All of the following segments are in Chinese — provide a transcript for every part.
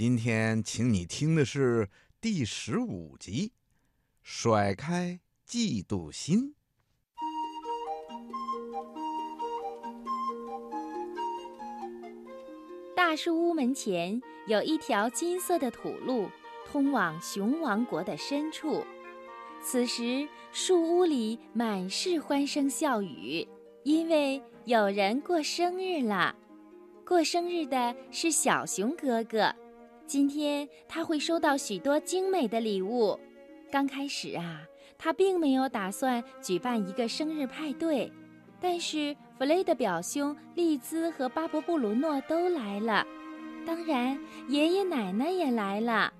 今天请你听的是第十五集，甩开嫉妒心。大树屋门前有一条金色的土路，通往熊王国的深处。此时，树屋里满是欢声笑语，因为有人过生日了。过生日的是小熊哥哥。今天他会收到许多精美的礼物。刚开始啊，他并没有打算举办一个生日派对，但是弗雷的表兄利兹和巴勃布鲁诺都来了，当然爷爷奶奶也来了。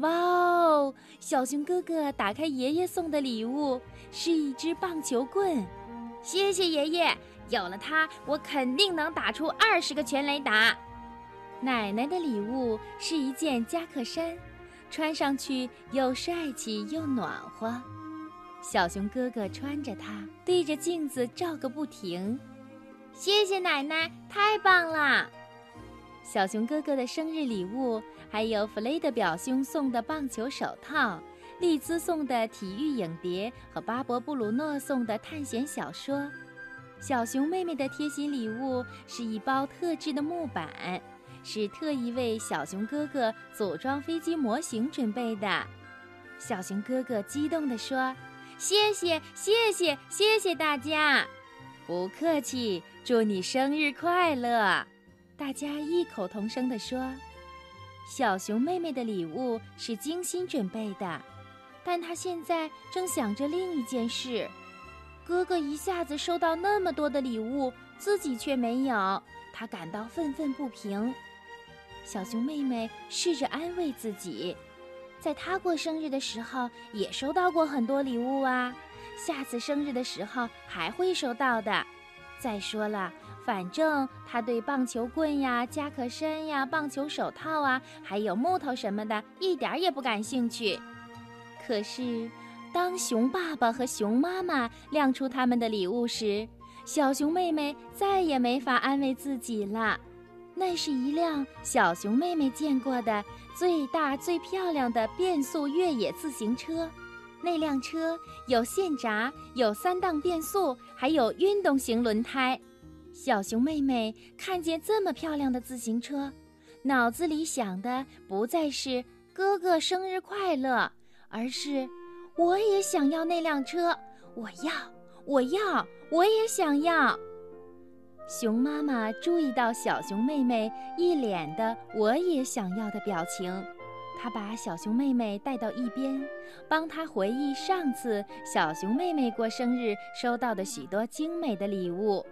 哇哦！小熊哥哥打开爷爷送的礼物，是一支棒球棍。谢谢爷爷，有了它，我肯定能打出二十个全垒打。奶奶的礼物是一件夹克衫，穿上去又帅气又暖和。小熊哥哥穿着它，对着镜子照个不停。谢谢奶奶，太棒了！小熊哥哥的生日礼物还有弗雷德表兄送的棒球手套，丽兹送的体育影碟和巴勃布鲁诺送的探险小说。小熊妹妹的贴心礼物是一包特制的木板。是特意为小熊哥哥组装飞机模型准备的。小熊哥哥激动地说：“谢谢，谢谢，谢谢大家！不客气，祝你生日快乐！”大家异口同声地说。小熊妹妹的礼物是精心准备的，但她现在正想着另一件事：哥哥一下子收到那么多的礼物，自己却没有，他感到愤愤不平。小熊妹妹试着安慰自己，在她过生日的时候也收到过很多礼物啊，下次生日的时候还会收到的。再说了，反正她对棒球棍呀、夹克衫呀、棒球手套啊，还有木头什么的，一点也不感兴趣。可是，当熊爸爸和熊妈妈亮出他们的礼物时，小熊妹妹再也没法安慰自己了。那是一辆小熊妹妹见过的最大、最漂亮的变速越野自行车。那辆车有线闸，有三档变速，还有运动型轮胎。小熊妹妹看见这么漂亮的自行车，脑子里想的不再是“哥哥生日快乐”，而是“我也想要那辆车，我要，我要，我也想要。”熊妈妈注意到小熊妹妹一脸的“我也想要”的表情，她把小熊妹妹带到一边，帮她回忆上次小熊妹妹过生日收到的许多精美的礼物。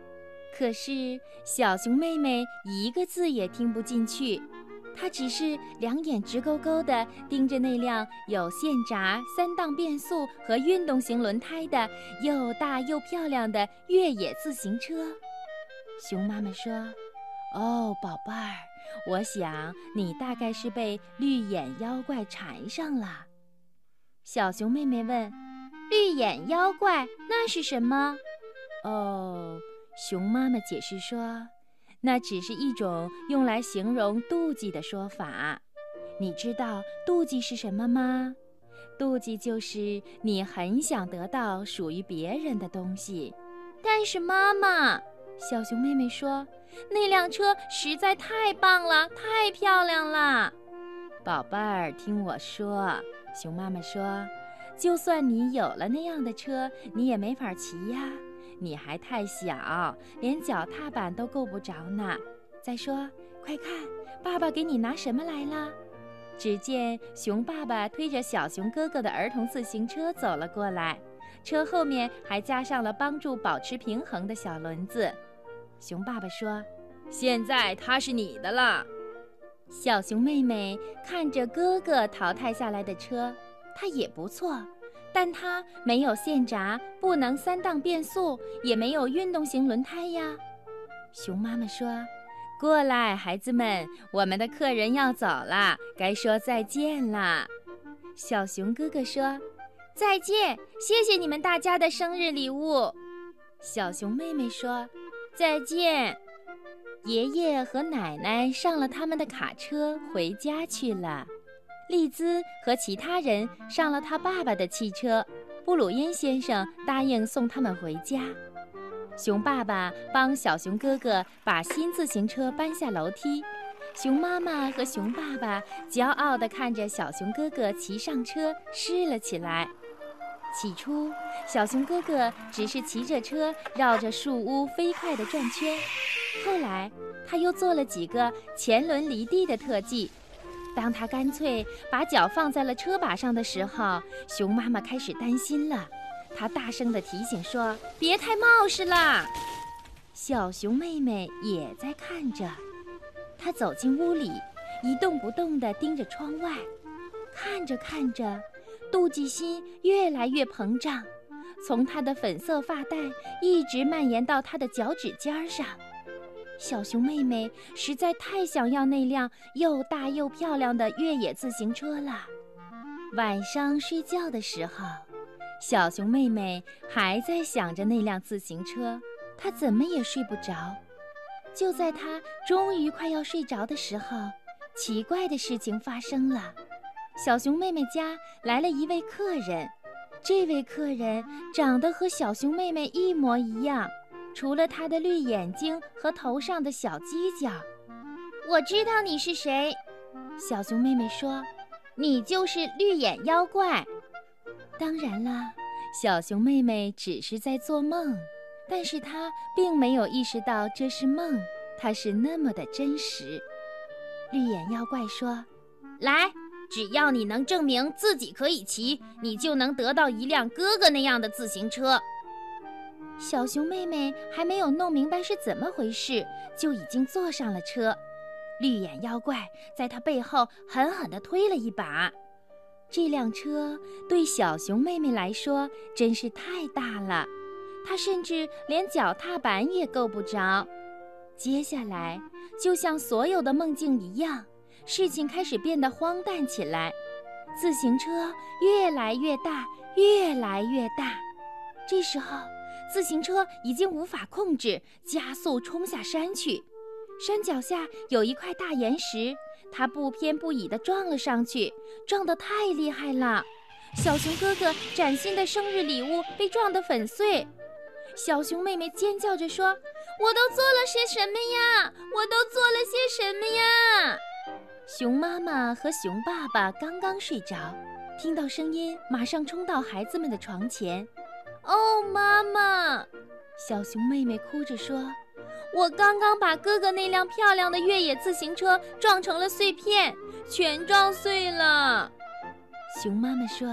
可是小熊妹妹一个字也听不进去，她只是两眼直勾勾地盯着那辆有线闸、三档变速和运动型轮胎的又大又漂亮的越野自行车。熊妈妈说：“哦，宝贝儿，我想你大概是被绿眼妖怪缠上了。”小熊妹妹问：“绿眼妖怪那是什么？”哦，熊妈妈解释说：“那只是一种用来形容妒忌的说法。你知道妒忌是什么吗？妒忌就是你很想得到属于别人的东西。但是妈妈。”小熊妹妹说：“那辆车实在太棒了，太漂亮了。”宝贝儿，听我说，熊妈妈说：“就算你有了那样的车，你也没法骑呀，你还太小，连脚踏板都够不着呢。再说，快看，爸爸给你拿什么来了？”只见熊爸爸推着小熊哥哥的儿童自行车走了过来，车后面还加上了帮助保持平衡的小轮子。熊爸爸说：“现在它是你的了。”小熊妹妹看着哥哥淘汰下来的车，它也不错，但它没有线闸，不能三档变速，也没有运动型轮胎呀。熊妈妈说：“过来，孩子们，我们的客人要走了，该说再见了。”小熊哥哥说：“再见，谢谢你们大家的生日礼物。”小熊妹妹说。再见，爷爷和奶奶上了他们的卡车回家去了。丽兹和其他人上了他爸爸的汽车。布鲁因先生答应送他们回家。熊爸爸帮小熊哥哥把新自行车搬下楼梯。熊妈妈和熊爸爸骄傲地看着小熊哥哥骑上车试了起来。起初，小熊哥哥只是骑着车绕着树屋飞快地转圈，后来他又做了几个前轮离地的特技。当他干脆把脚放在了车把上的时候，熊妈妈开始担心了。她大声地提醒说：“别太冒失了。”小熊妹妹也在看着。她走进屋里，一动不动地盯着窗外，看着看着，妒忌心越来越膨胀，从她的粉色发带一直蔓延到她的脚趾尖上。小熊妹妹实在太想要那辆又大又漂亮的越野自行车了。晚上睡觉的时候，小熊妹妹还在想着那辆自行车，她怎么也睡不着。就在她终于快要睡着的时候，奇怪的事情发生了：小熊妹妹家来了一位客人，这位客人长得和小熊妹妹一模一样。除了她的绿眼睛和头上的小犄角，我知道你是谁。小熊妹妹说：“你就是绿眼妖怪。”当然了，小熊妹妹只是在做梦，但是她并没有意识到这是梦，它是那么的真实。绿眼妖怪说：“来，只要你能证明自己可以骑，你就能得到一辆哥哥那样的自行车。”小熊妹妹还没有弄明白是怎么回事，就已经坐上了车。绿眼妖怪在她背后狠狠地推了一把。这辆车对小熊妹妹来说真是太大了，她甚至连脚踏板也够不着。接下来，就像所有的梦境一样，事情开始变得荒诞起来。自行车越来越大，越来越大。这时候。自行车已经无法控制，加速冲下山去。山脚下有一块大岩石，它不偏不倚地撞了上去，撞得太厉害了。小熊哥哥崭新的生日礼物被撞得粉碎。小熊妹妹尖叫着说：“我都做了些什么呀？我都做了些什么呀？”熊妈妈和熊爸爸刚刚睡着，听到声音，马上冲到孩子们的床前。哦，妈妈！小熊妹妹哭着说：“我刚刚把哥哥那辆漂亮的越野自行车撞成了碎片，全撞碎了。”熊妈妈说：“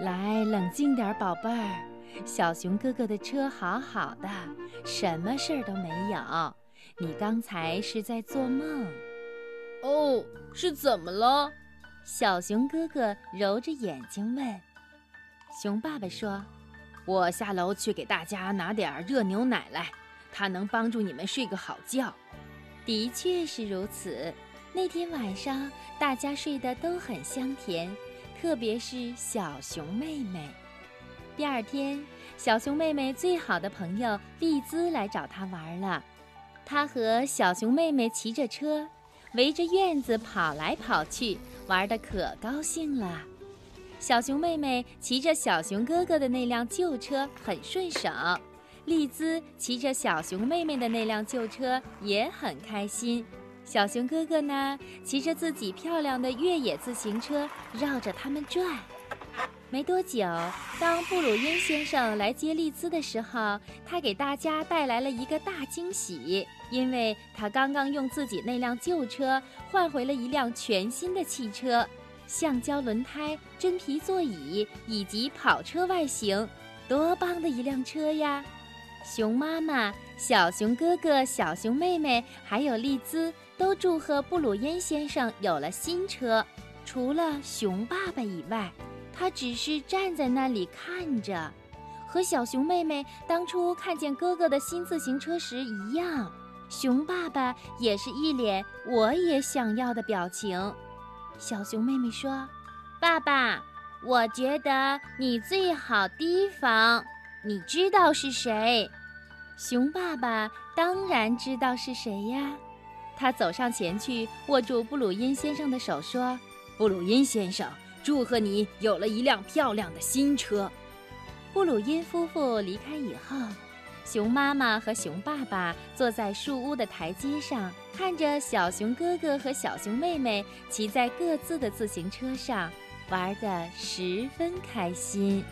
来，冷静点，宝贝儿。小熊哥哥的车好好的，什么事儿都没有。你刚才是在做梦。”哦，是怎么了？小熊哥哥揉着眼睛问。熊爸爸说。我下楼去给大家拿点热牛奶来，它能帮助你们睡个好觉。的确是如此。那天晚上大家睡得都很香甜，特别是小熊妹妹。第二天，小熊妹妹最好的朋友丽兹来找她玩了。她和小熊妹妹骑着车，围着院子跑来跑去，玩得可高兴了。小熊妹妹骑着小熊哥哥的那辆旧车很顺手，丽兹骑着小熊妹妹的那辆旧车也很开心。小熊哥哥呢，骑着自己漂亮的越野自行车绕着他们转。没多久，当布鲁因先生来接丽兹的时候，他给大家带来了一个大惊喜，因为他刚刚用自己那辆旧车换回了一辆全新的汽车。橡胶轮胎、真皮座椅以及跑车外形，多棒的一辆车呀！熊妈妈、小熊哥哥、小熊妹妹还有丽兹都祝贺布鲁因先生有了新车。除了熊爸爸以外，他只是站在那里看着，和小熊妹妹当初看见哥哥的新自行车时一样。熊爸爸也是一脸“我也想要”的表情。小熊妹妹说：“爸爸，我觉得你最好提防。你知道是谁？”熊爸爸当然知道是谁呀，他走上前去，握住布鲁因先生的手，说：“布鲁因先生，祝贺你有了一辆漂亮的新车。”布鲁因夫妇离开以后，熊妈妈和熊爸爸坐在树屋的台阶上，看着小熊哥哥和小熊妹妹骑在各自的自行车上，玩得十分开心。